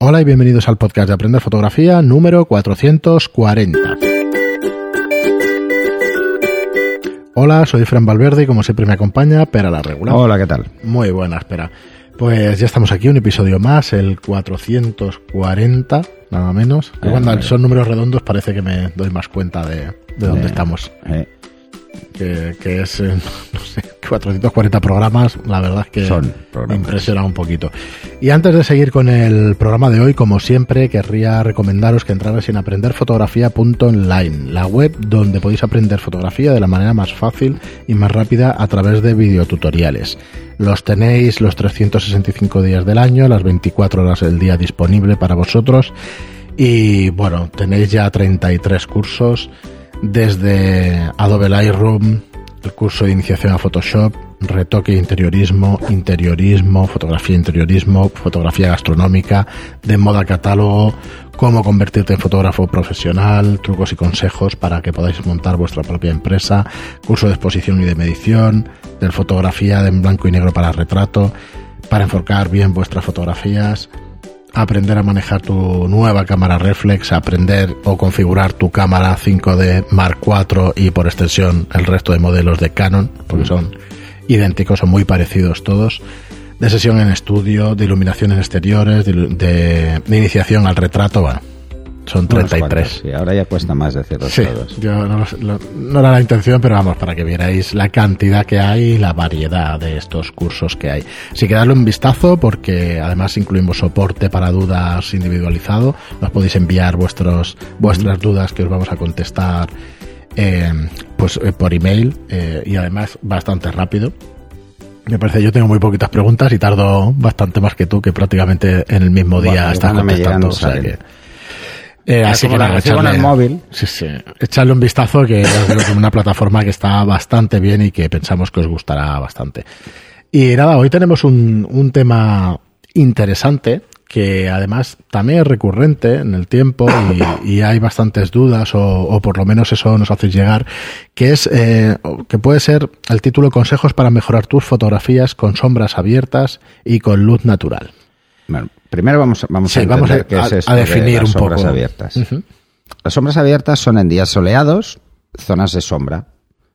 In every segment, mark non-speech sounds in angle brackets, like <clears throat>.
Hola y bienvenidos al podcast de Aprender Fotografía número 440. Hola, soy Fran Valverde y como siempre me acompaña Pera la Regular. Hola, ¿qué tal? Muy buena, espera. Pues ya estamos aquí, un episodio más, el 440, nada menos. Eh, cuando son números redondos parece que me doy más cuenta de, de dónde Eh, estamos. Que, que es, eh, <laughs> no sé, 440 programas, la verdad es que Son me impresiona un poquito. Y antes de seguir con el programa de hoy, como siempre, querría recomendaros que entrarais en aprenderfotografía.online, la web donde podéis aprender fotografía de la manera más fácil y más rápida a través de videotutoriales. Los tenéis los 365 días del año, las 24 horas del día disponible para vosotros. Y bueno, tenéis ya 33 cursos desde Adobe Lightroom, el curso de iniciación a Photoshop, retoque e interiorismo, interiorismo, fotografía e interiorismo, fotografía gastronómica, de moda catálogo, cómo convertirte en fotógrafo profesional, trucos y consejos para que podáis montar vuestra propia empresa, curso de exposición y de medición, de fotografía en blanco y negro para retrato, para enfocar bien vuestras fotografías, aprender a manejar tu nueva cámara reflex, aprender o configurar tu cámara 5D Mark IV y por extensión el resto de modelos de Canon, porque son idénticos, son muy parecidos todos. De sesión en estudio, de iluminación en exteriores, de- de iniciación al retrato, bueno, son unos 33. cuantos, sí, ahora ya cuesta más decirlos Sí, todos. yo no, lo- no era la intención, pero vamos, para que vierais la cantidad que hay y la variedad de estos cursos que hay. Así que darle un vistazo porque además incluimos soporte para dudas individualizado. Nos podéis enviar vuestros, vuestras dudas que os vamos a contestar eh, pues eh, por email eh, y además bastante rápido. Me parece, yo tengo muy poquitas preguntas y tardo bastante más que tú, que prácticamente en el mismo día Bueno, estás contestando. o sea salen. que- eh, así que nada, en el echarle- móvil. Sí, sí. <laughs> Echarle un vistazo <laughs> que es una plataforma que está bastante bien y que pensamos que os gustará bastante. Y nada, hoy tenemos un, un tema interesante que además también es recurrente en el tiempo y, y hay bastantes dudas o, o por lo menos eso nos hace llegar, que es eh, que puede ser el título Consejos para mejorar tus fotografías con sombras abiertas y con luz natural. Bueno, primero vamos, vamos Sí, a vamos entender a- qué es esto a definir las un sombras poco. abiertas. Las sombras abiertas son en días soleados, zonas de sombra.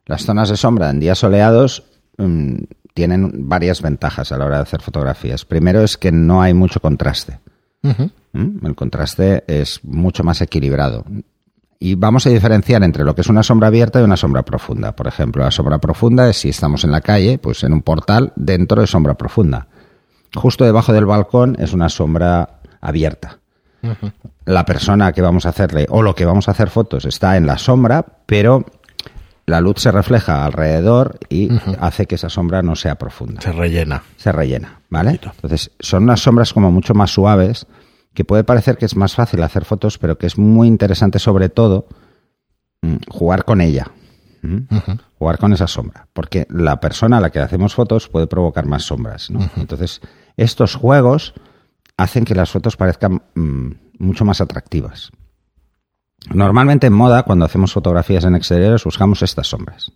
Las zonas de sombra en días soleados mm, tienen varias ventajas a la hora de hacer fotografías. Primero es que no hay mucho contraste. ¿Mm? El contraste es mucho más equilibrado. Y vamos a diferenciar entre lo que es una sombra abierta y una sombra profunda. Por ejemplo, la sombra profunda es si estamos en la calle, pues en un portal, dentro de sombra profunda. Justo debajo del balcón es una sombra abierta. La persona que vamos a hacerle o lo que vamos a hacer fotos está en la sombra, pero la luz se refleja alrededor y hace que esa sombra no sea profunda Se rellena. se rellena, ¿vale? Entonces, son unas sombras como mucho más suaves, que puede parecer que es más fácil hacer fotos, pero que es muy interesante sobre todo mm, jugar con ella. Jugar con esa sombra. Porque la persona a la que hacemos fotos puede provocar más sombras. ¿no? Entonces, estos juegos hacen que las fotos parezcan mm, mucho más atractivas. Normalmente en moda, cuando hacemos fotografías en exteriores, buscamos estas sombras.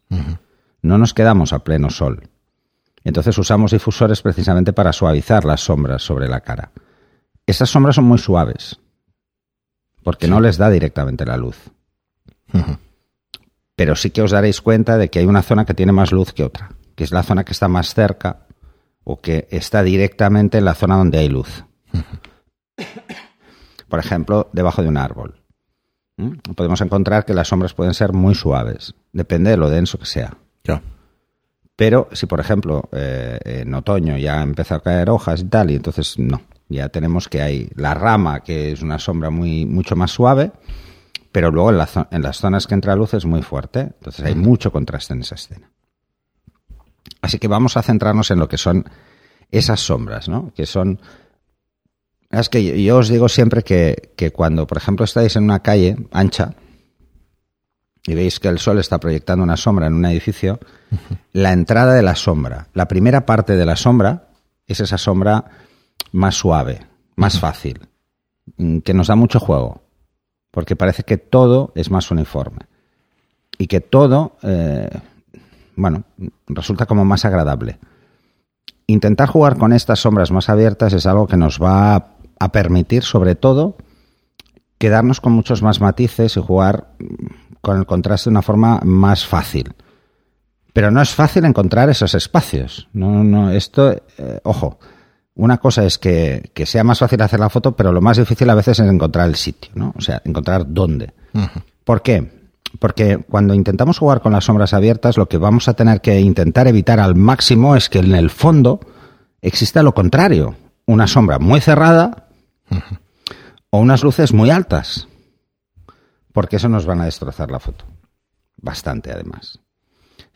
No nos quedamos a pleno sol. Entonces usamos difusores precisamente para suavizar las sombras sobre la cara. Esas sombras son muy suaves, porque no les da directamente la luz. Pero sí que os daréis cuenta de que hay una zona que tiene más luz que otra, que es la zona que está más cerca o que está directamente en la zona donde hay luz. <coughs> Por ejemplo, debajo de un árbol. ¿Mm? Podemos encontrar que las sombras pueden ser muy suaves, depende de lo denso que sea. Ya. Pero si, por ejemplo, eh, en otoño ya empieza a caer hojas y tal, y entonces no, ya tenemos que hay la rama, que es una sombra muy, mucho más suave, pero luego en, la en las zonas que entra luz es muy fuerte, entonces hay mucho contraste en esa escena. Así que vamos a centrarnos en lo que son esas sombras, ¿no? Que son... Es que yo, yo os digo siempre que, que cuando, por ejemplo, estáis en una calle ancha, y veis que el sol está proyectando una sombra en un edificio, la entrada de la sombra, la primera parte de la sombra es esa sombra más suave, más fácil, mm, que nos da mucho juego, porque parece que todo es más uniforme y que todo, eh, bueno, resulta como más agradable. Intentar jugar con estas sombras más abiertas es algo que nos va a permitir, sobre todo, quedarnos con muchos más matices y jugar con el contraste de una forma más fácil. Pero no es fácil encontrar esos espacios. No, no, esto, eh, ojo, una cosa es que, que, sea más fácil hacer la foto, pero lo más difícil a veces es encontrar el sitio, ¿no? O sea, encontrar dónde. Uh -huh. ¿Por qué? Porque cuando intentamos jugar con las sombras abiertas, lo que vamos a tener que intentar evitar al máximo es que en el fondo exista lo contrario, una sombra muy cerrada uh -huh. o unas luces muy altas, porque eso nos van a destrozar la foto, bastante además.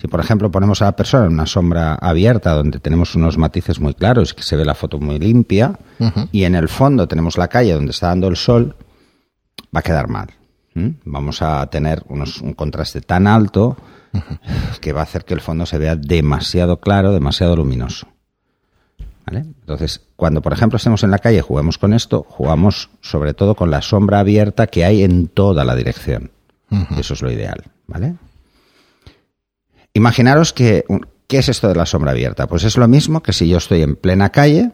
Si, por ejemplo, ponemos a la persona en una sombra abierta donde tenemos unos matices muy claros y que se ve la foto muy limpia, uh -huh. y en el fondo tenemos la calle donde está dando el sol, va a quedar mal. ¿Mm? Vamos a tener unos, un contraste tan alto uh -huh. que va a hacer que el fondo se vea demasiado claro, demasiado luminoso. ¿Vale? Entonces, cuando por ejemplo estemos en la calle y juguemos con esto, jugamos sobre todo con la sombra abierta que hay en toda la dirección. Uh -huh. Eso es lo ideal. ¿Vale? Imaginaros que, ¿qué es esto de la sombra abierta? Pues es lo mismo que si yo estoy en plena calle,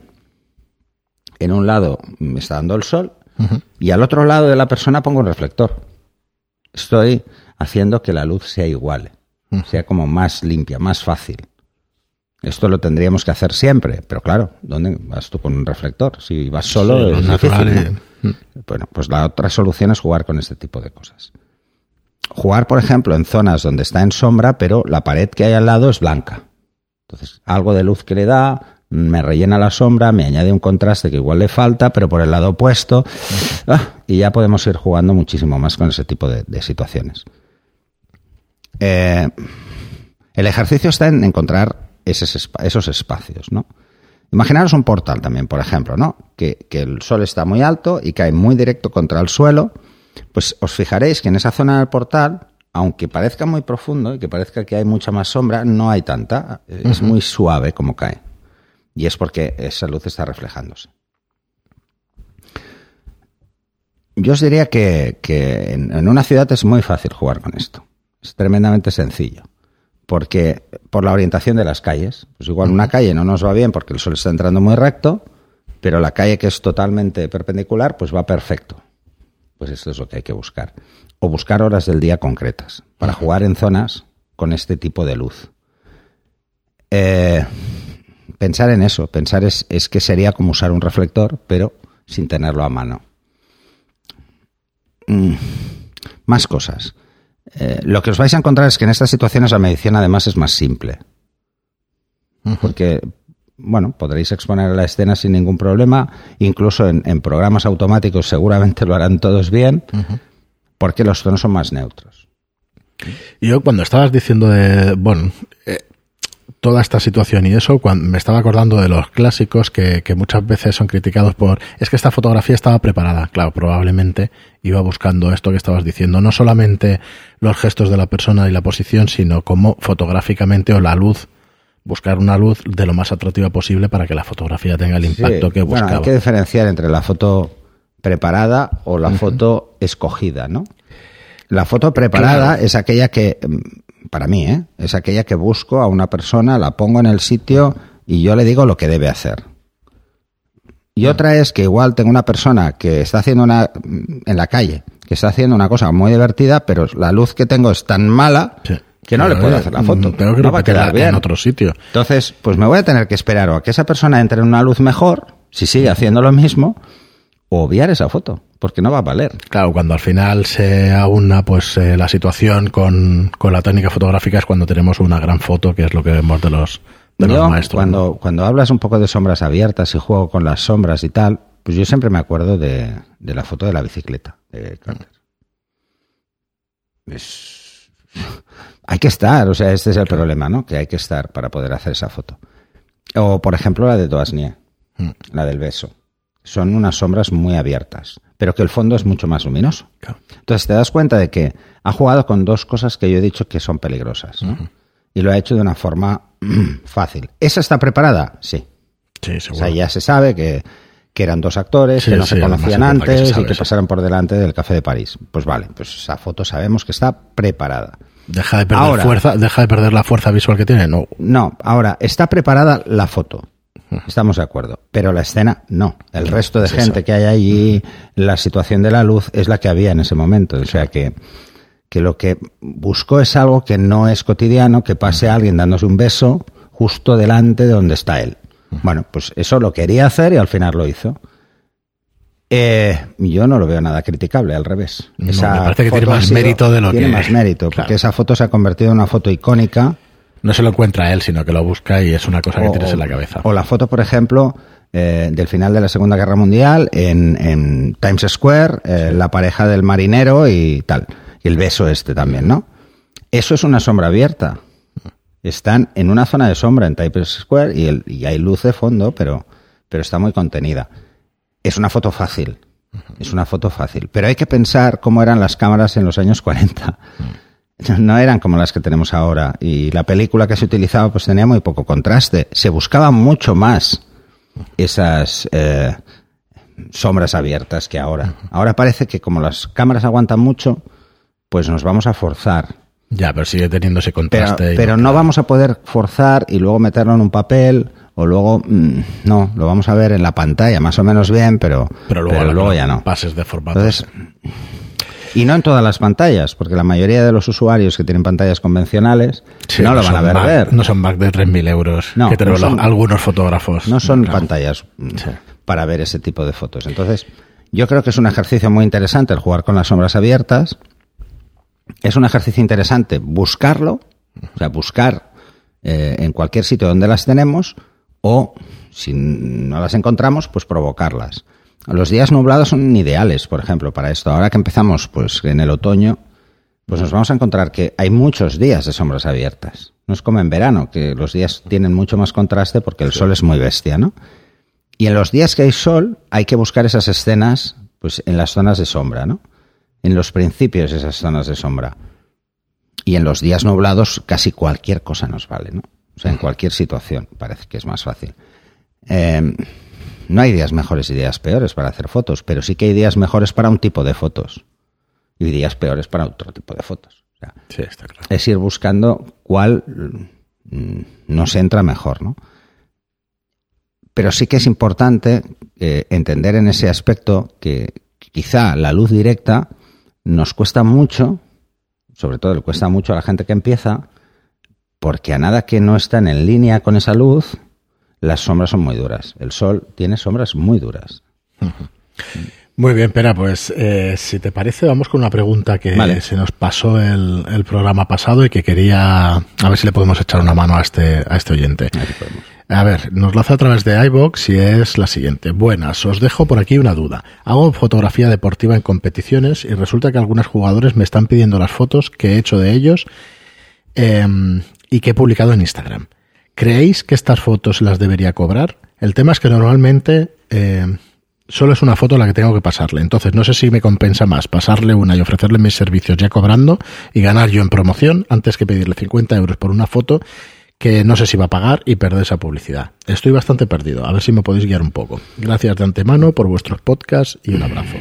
en un lado me está dando el sol uh -huh. y al otro lado de la persona pongo un reflector. Estoy haciendo que la luz sea igual, uh -huh. sea como más limpia, más fácil. Esto lo tendríamos que hacer siempre, pero claro, ¿dónde vas tú con un reflector? Si vas solo sí, es difícil. ¿no? Bueno, pues la otra solución es jugar con este tipo de cosas. Jugar, por ejemplo, en zonas donde está en sombra, pero la pared que hay al lado es blanca. Entonces, algo de luz que le da, me rellena la sombra, me añade un contraste que igual le falta, pero por el lado opuesto, ah, y ya podemos ir jugando muchísimo más con ese tipo de, de situaciones. Eh, el ejercicio está en encontrar esos, esos espacios, ¿no? Imaginaros un portal también, por ejemplo, ¿no? Que, que el sol está muy alto y cae muy directo contra el suelo pues os fijaréis que en esa zona del portal, aunque parezca muy profundo y que parezca que hay mucha más sombra, no hay tanta. Es uh -huh. muy suave como cae. Y es porque esa luz está reflejándose. Yo os diría que, que en, en, una ciudad es muy fácil jugar con esto. Es tremendamente sencillo. Porque por la orientación de las calles, pues igual una calle no nos va bien porque el sol está entrando muy recto, pero la calle que es totalmente perpendicular, pues va perfecto pues esto es lo que hay que buscar. O buscar horas del día concretas para jugar en zonas con este tipo de luz. Eh, pensar en eso, pensar es, es, que sería como usar un reflector, pero sin tenerlo a mano. Mm, más cosas. Eh, lo que os vais a encontrar es que en estas situaciones la medición además es más simple. Porque bueno, podréis exponer la escena sin ningún problema, incluso en, en programas automáticos seguramente lo harán todos bien, uh -huh. porque los tonos son más neutros. Yo cuando estabas diciendo de, bueno, eh, toda esta situación y eso, cuando me estaba acordando de los clásicos que, que, muchas veces son criticados por, es que esta fotografía estaba preparada, claro, probablemente iba buscando esto que estabas diciendo, no solamente los gestos de la persona y la posición, sino cómo fotográficamente o la luz buscar una luz de lo más atractiva posible para que la fotografía tenga el impacto sí. que buscaba. Bueno, hay que diferenciar entre la foto preparada o la uh -huh. foto escogida, ¿no? La foto preparada claro. es aquella que, mm, para mí, ¿eh? es aquella que busco a una persona, la pongo en el sitio y yo le digo lo que debe hacer. Y uh -huh. otra es que igual tengo una persona que está haciendo una mm, en la calle, que está haciendo una cosa muy divertida, pero la luz que tengo es tan mala sí que no pero, le puedo hacer la foto. Pero creo no va a quedar bien en otro sitio. Entonces, pues me voy a tener que esperar o a que esa persona entre en una luz mejor, si sigue haciendo lo mismo, o obviar esa foto, porque no va a valer. Claro, cuando al final se aúna pues eh, la situación con, con, la técnica fotográfica es cuando tenemos una gran foto, que es lo que vemos de los, de yo, los maestros. Cuando, ¿no? cuando hablas un poco de sombras abiertas y juego con las sombras y tal, pues yo siempre me acuerdo de, de la foto de la bicicleta de Carter. Es <laughs> hay que estar, o sea, este es el problema, ¿no? Que hay que estar para poder hacer esa foto. O, por ejemplo, la de Doasnie, mm. la del beso. Son unas sombras muy abiertas, pero que el fondo es mucho más luminoso. Claro. Entonces te das cuenta de que ha jugado con dos cosas que yo he dicho que son peligrosas. ¿no? Uh -huh. Y lo ha hecho de una forma <clears throat> fácil. ¿Esa está preparada? Sí. Sí, seguro. O sea, ya se sabe que, que eran dos actores, sí, que no sí, se conocían antes que se sabe, y que sí. pasaron por delante del Café de París. Pues vale, pues esa foto sabemos que está preparada. Deja de perder ahora, fuerza, deja de perder la fuerza visual que tiene, no. No, ahora está preparada la foto. Estamos de acuerdo. Pero la escena, no. El resto de gente que hay allí, la situación de la luz es la que había en ese momento. O sea que, que lo que buscó es algo que no es cotidiano, que pase a alguien dándose un beso justo delante de donde está él. Bueno, pues eso lo quería hacer y al final lo hizo. Eh, yo no lo veo nada criticable, al revés. me parece que tiene más mérito de lo tiene más mérito, porque esa foto se ha convertido en una foto icónica no se lo encuentra él, sino que lo busca y es una cosa que tienes en la cabeza. O la foto, por ejemplo, eh, del final de la Segunda Guerra Mundial en, Times Square, eh, la pareja del marinero y tal. Y el beso este también, ¿no? Eso es una sombra abierta. Están en una zona de sombra en Times Square y, el, y hay luz de fondo, pero, pero está muy contenida. Es una foto fácil. Es una foto fácil. Pero hay que pensar cómo eran las cámaras en los años 40 no eran como las que tenemos ahora. Y la película que se utilizaba pues tenía muy poco contraste. Se buscaba mucho más esas eh, sombras abiertas que ahora. Ahora parece que como las cámaras aguantan mucho, pues nos vamos a forzar. Ya, pero sigue teniendo ese contraste. Pero, no, vamos a poder forzar y luego meterlo en un papel o luego mm, no, lo vamos a ver en la pantalla más o menos bien, pero, pero luego, ya no. Pases de formato. Entonces, y no en todas las pantallas, porque la mayoría de los usuarios que tienen pantallas convencionales no, lo van a ver, No son más de 3.000 euros no, que tenemos algunos fotógrafos. No son pantallas para ver ese tipo de fotos. Entonces, yo creo que es un ejercicio muy interesante el jugar con las sombras abiertas. Es un ejercicio interesante buscarlo, o sea, buscar eh, en cualquier sitio donde las tenemos o, si no las encontramos, pues provocarlas. Los días nublados son ideales, por ejemplo, para esto. Ahora que empezamos, pues en el otoño, pues nos vamos a encontrar que hay muchos días de sombras abiertas. No es como en verano, que los días tienen mucho más contraste porque el sol es muy bestia, ¿no? Y en los días que hay sol, hay que buscar esas escenas, pues en las zonas de sombra, ¿no? En los principios esas zonas de sombra. Y en los días nublados, casi cualquier cosa nos vale, ¿no? O sea, en cualquier situación, parece que es más fácil. Eh, no hay días mejores y días peores para hacer fotos, pero sí que hay días mejores para un tipo de fotos y días peores para otro tipo de fotos. sí, está claro. Es ir buscando cuál mm, nos entra mejor, ¿no? Pero sí que es importante eh, entender en ese aspecto que quizá la luz directa nos cuesta mucho, sobre todo le cuesta mucho a la gente que empieza, porque a nada que no están en línea con esa luz, las sombras son muy duras. El sol tiene sombras muy duras. <laughs> Muy bien, Pera, pues eh, si te parece, vamos con una pregunta que se nos pasó el, el, programa pasado y que quería a ver si le podemos echar una mano a este, a este oyente. A ver, nos lo hace a través de iBox y es la siguiente. Buenas, os dejo por aquí una duda. Hago fotografía deportiva en competiciones y resulta que algunos jugadores me están pidiendo las fotos que he hecho de ellos em, y que he publicado en Instagram. ¿Creéis que estas fotos las debería cobrar? El tema es que normalmente eh, solo es una foto la que tengo que pasarle. Entonces no sé si me compensa más pasarle una y ofrecerle mis servicios ya cobrando y ganar yo en promoción antes que pedirle 50 euros por una foto que no sé si va a pagar y perder esa publicidad. Estoy bastante perdido. A ver si me podéis guiar un poco. Gracias de antemano por vuestros podcasts y un abrazo.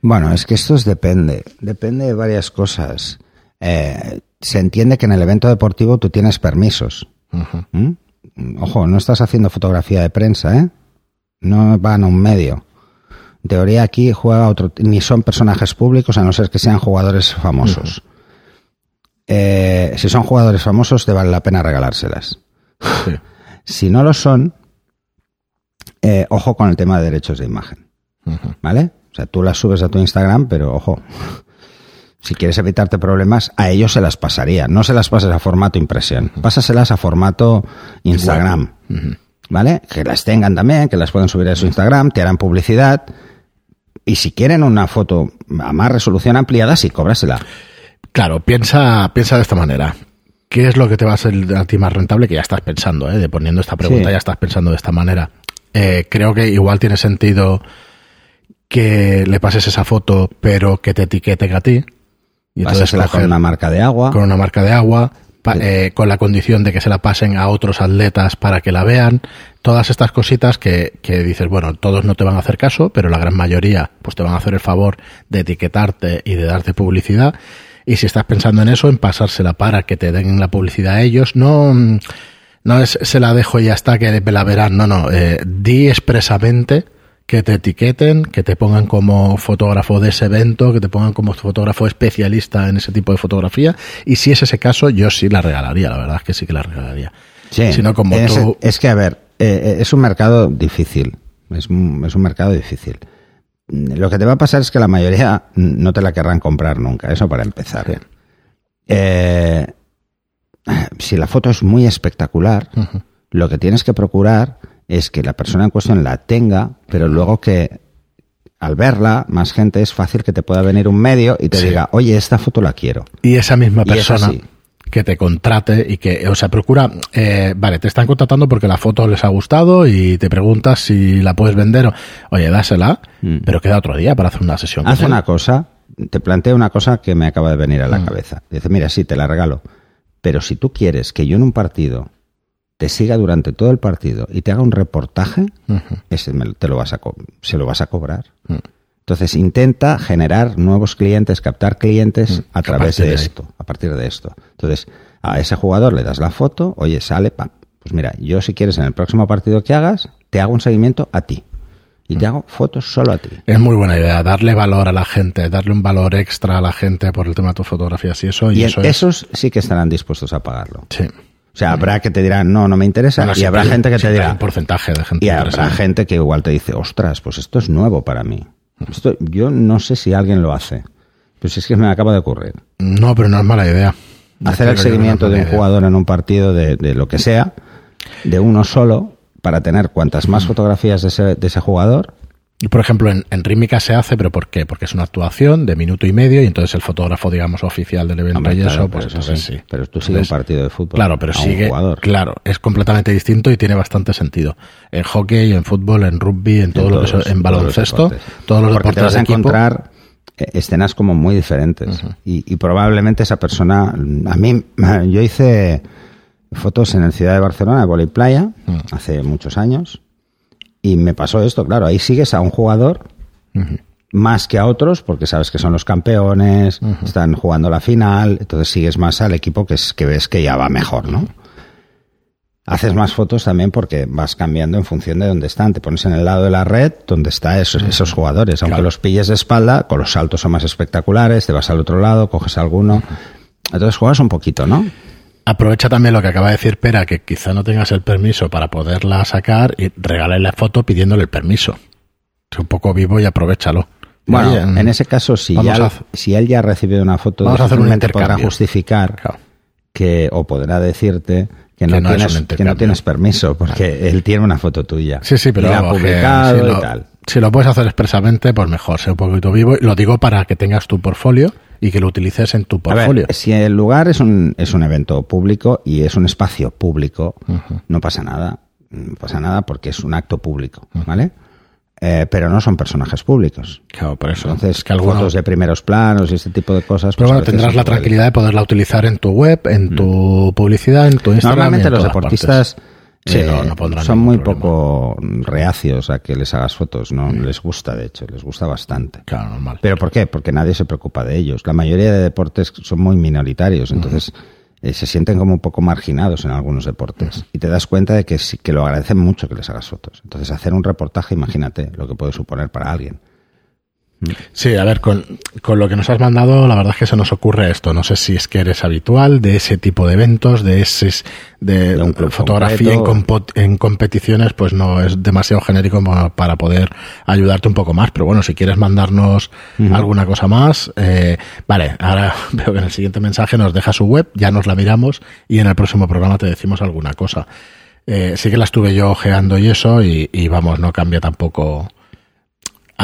Bueno, es que esto depende. Depende de varias cosas. Eh, se entiende que en el evento deportivo tú tienes permisos ¿Mm? Ojo, no estás haciendo fotografía de prensa, ¿eh? No van a un medio. En teoría aquí juega otro, ni son personajes públicos a no ser que sean jugadores famosos. Eh, si son jugadores famosos te vale la pena regalárselas. <laughs> si no lo son, eh, ojo con el tema de derechos de imagen. ¿Vale? O sea, tú las subes a tu Instagram, pero ojo, <laughs> si quieres evitarte problemas, a ellos se las pasaría. No se las pases a formato impresión. Pásaselas a formato Instagram. ¿Vale? Que las tengan también, que las puedan subir a su Instagram, te harán publicidad. Y si quieren una foto a más resolución ampliada, sí, cóbrasela. Claro, piensa, piensa de esta manera. ¿Qué es lo que te va a ser a ti más rentable? Que ya estás pensando, ¿eh? De poniendo esta pregunta, ya estás pensando de esta manera. Eh, creo que igual tiene sentido que le pases esa foto, pero que te etiqueten a ti y entonces con una marca de agua. Con una marca de agua, eh, con la condición de que se la pasen a otros atletas para que la vean. Todas estas cositas que, que dices, bueno, todos no te van a hacer caso, pero la gran mayoría pues te van a hacer el favor de etiquetarte y de darte publicidad. Y si estás pensando en eso, en pasársela para que te den la publicidad a ellos, no No es se la dejo y ya está, que la verán. No, no. Eh, di expresamente que te etiqueten, que te pongan como fotógrafo de ese evento, que te pongan como fotógrafo especialista en ese tipo de fotografía. Y si es ese caso, yo sí la regalaría, la verdad es que sí que la regalaría. Sí, Si no, como es, tú- es que, a ver, eh, eh, es un mercado difícil. Es un, es un mercado difícil. Mm, Lo que te va a pasar es que la mayoría no te la querrán comprar nunca. Eso para empezar. Sí. Eh, si la foto es muy espectacular, lo que tienes que procurar es que la persona en cuestión la tenga, pero luego que al verla, más gente es fácil que te pueda venir un medio y te Sí. diga, oye, esta foto la quiero. y esa misma persona. Que te contrate y que, o sea, procura, eh, vale, te están contratando porque la foto les ha gustado y te preguntas si la puedes vender o, oye, dásela, Mm. pero queda otro día para hacer una sesión. Haz una cosa, te planteo una cosa que me acaba de venir a la Mm. cabeza. Dice, mira, sí, te la regalo, pero si tú quieres que yo en un partido te siga durante todo el partido y te haga un reportaje, Ujú. ese me- te lo vas a se lo vas a cobrar. Mm. Entonces intenta generar nuevos clientes, captar clientes Mm, a a través de esto, a partir de esto. Entonces a ese jugador le das la foto, oye, sale, pam. Pues mira, yo si quieres en el próximo partido que hagas, te hago un seguimiento a ti. Y Mm. te hago fotos solo a ti. Es muy buena idea, darle valor a la gente, darle un valor extra a la gente por el tema de tus fotografías y eso. Y, Y eso es- esos sí que estarán dispuestos a pagarlo. Sí. O sea, habrá que te dirán, no, no me interesa. Bueno, y habrá hay gente que te dirá, un porcentaje de gente y habrá gente que igual te dice, ostras, pues esto es nuevo para mí. Esto, yo no sé si alguien lo hace. Pues es que me acaba de ocurrir. No, pero no es mala idea. Hacer el no seguimiento de un idea. jugador en un partido de, de lo que sea, de uno solo, para tener cuantas más fotografías de ese, de ese jugador. Y por ejemplo, en, en Rítmica se hace, pero ¿por qué? Porque es una actuación de minuto y medio y entonces el fotógrafo, digamos, oficial del evento Hombre, y claro, eso, pues entonces sí. sí. Pero tú sigues un partido de fútbol. Claro, pero sigue. jugador. Claro, es completamente distinto y tiene bastante sentido. En hockey, en fútbol, en rugby, en todo lo que es- en todos los baloncesto, deportes. todos los deportes te vas a equipo. encontrar eh, escenas como muy diferentes. y, y probablemente esa persona. A mí, <laughs> yo hice fotos en el Ciudad de Barcelona, de Voley Playa, Mm. hace muchos años. Y me pasó esto, claro. Ahí sigues a un jugador más que a otros, porque sabes que son los campeones, están jugando la final, entonces sigues más al equipo que, es, que ves que ya va mejor, ¿no? Haces más fotos también porque vas cambiando en función de dónde están. Te pones en el lado de la red donde están esos, esos jugadores. Aunque Claro. los pilles de espalda, con los saltos son más espectaculares, te vas al otro lado, coges alguno. Entonces juegas un poquito, ¿no? Aprovecha también lo que acaba de decir Pera, que quizá no tengas el permiso para poderla sacar y regálale la foto pidiéndole el permiso. Es un poco vivo y aprovechalo. Bueno, Oye, en ese caso, si, ya, a si él ya ha recibido una foto, Vamos a hacer un podrá justificar Claro. que, o podrá decirte que no, Que tienes, que no tienes permiso, porque él tiene una foto tuya. Sí, sí, pero y la ha que si, y lo, tal. si lo puedes hacer expresamente, pues mejor, sé un poquito vivo. Y lo digo para que tengas tu portfolio y que lo utilices en tu ver, portfolio. si el lugar es un, es un evento público y es un espacio público, no pasa nada. No pasa nada porque es un acto público, ¿vale? Eh, pero no son personajes públicos. Claro, por eso. Entonces, es que fotos de primeros planos y este tipo de cosas. Pero pues, bueno, tendrás la tranquilidad de poderla utilizar en tu web, en tu publicidad, en tu Instagram. Normalmente en los deportistas partes. Sí, eh, no, no pondrán son muy problema. poco reacios a que les hagas fotos. No les gusta, de hecho, les gusta bastante. Claro, normal. ¿Pero por qué? Porque nadie se preocupa de ellos. La mayoría de deportes son muy minoritarios, entonces eh, se sienten como un poco marginados en algunos deportes. Y te das cuenta de que sí que lo agradecen mucho que les hagas fotos. Entonces hacer un reportaje, imagínate lo que puede suponer para alguien. Sí, a ver, con, con lo que nos has mandado, la verdad es que se nos ocurre esto. No sé si es que eres habitual de ese tipo de eventos, de ese de, fotografía en, competiciones, pues no es demasiado genérico para poder ayudarte un poco más. Pero bueno, si quieres mandarnos alguna cosa más, eh, vale. Ahora <laughs> veo que en el siguiente mensaje nos deja su web, ya nos la miramos y en el próximo programa te decimos alguna cosa. Eh, sí que la estuve yo ojeando y eso, y, y vamos, no cambia tampoco.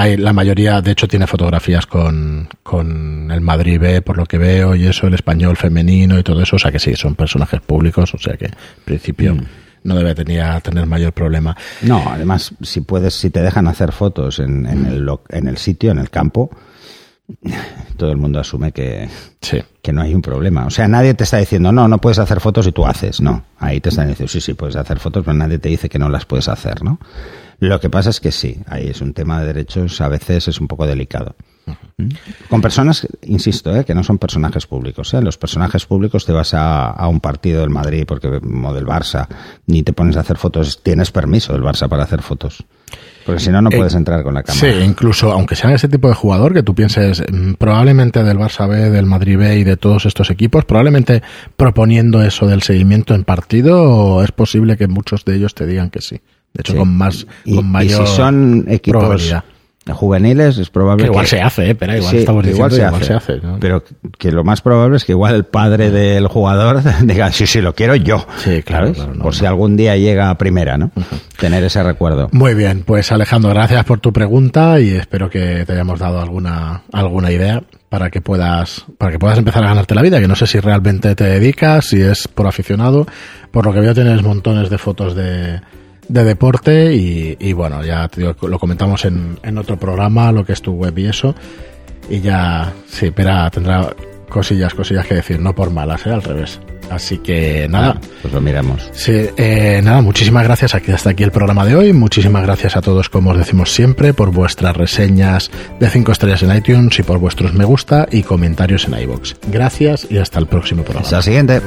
Hay, la mayoría, de hecho, tiene fotografías con, con el Madrid B, por lo que veo, y eso, el español femenino y todo eso. O sea que sí, son personajes públicos, o sea que en principio no debe tener, mayor problema. No, además, si puedes, si te dejan hacer fotos en, en el, lo- en el sitio, en el campo, todo el mundo asume que, Sí. que no hay un problema. O sea, nadie te está diciendo, no, no puedes hacer fotos y tú haces. No, ahí te están diciendo, sí, sí, puedes hacer fotos, pero nadie te dice que no las puedes hacer, ¿no? Lo que pasa es que sí, ahí es un tema de derechos, a veces es un poco delicado. Con personas, insisto, ¿eh? que no son personajes públicos. ¿eh? Los personajes públicos te vas a, a, un partido del Madrid porque, o del Barça, ni te pones a hacer fotos, tienes permiso del Barça para hacer fotos. Porque si no, no puedes eh, entrar con la cámara. Sí, incluso aunque sean ese tipo de jugador que tú pienses mm, probablemente del Barça B, del Madrid B y de todos estos equipos, probablemente proponiendo eso del seguimiento en partido, es posible que muchos de ellos te digan que sí. De hecho, Sí. con más, Y- con y mayor si son equipos probabilidad. juveniles, es probable Que igual que- se hace, ¿eh? pero igual Sí, estamos igual se igual hace, se hace, ¿no? Pero que lo más probable es que igual el padre del jugador <laughs> diga, sí, sí, lo quiero yo. Sí, claro, claro, no, Por no. si algún día llega a primera, ¿no? Tener ese recuerdo. Muy bien, pues Alejandro, gracias por tu pregunta y espero que te hayamos dado alguna, alguna idea para que puedas, para que puedas empezar a ganarte la vida, que no sé si realmente te dedicas, si es por aficionado, por lo que veo tienes montones de fotos de, de deporte y, y bueno, ya te digo, lo comentamos en, en otro programa, lo que es tu web y eso, y ya, sí, Pera tendrá cosillas, cosillas que decir, no por malas, ¿eh? al revés. Así que nada, Ah, pues lo miramos. Sí, eh, nada, muchísimas gracias aquí hasta aquí el programa de hoy. Muchísimas gracias a todos, como os decimos siempre, por vuestras reseñas de 5 estrellas en iTunes y por vuestros me gusta y comentarios en iBox. Gracias y hasta el próximo programa. Hasta la siguiente.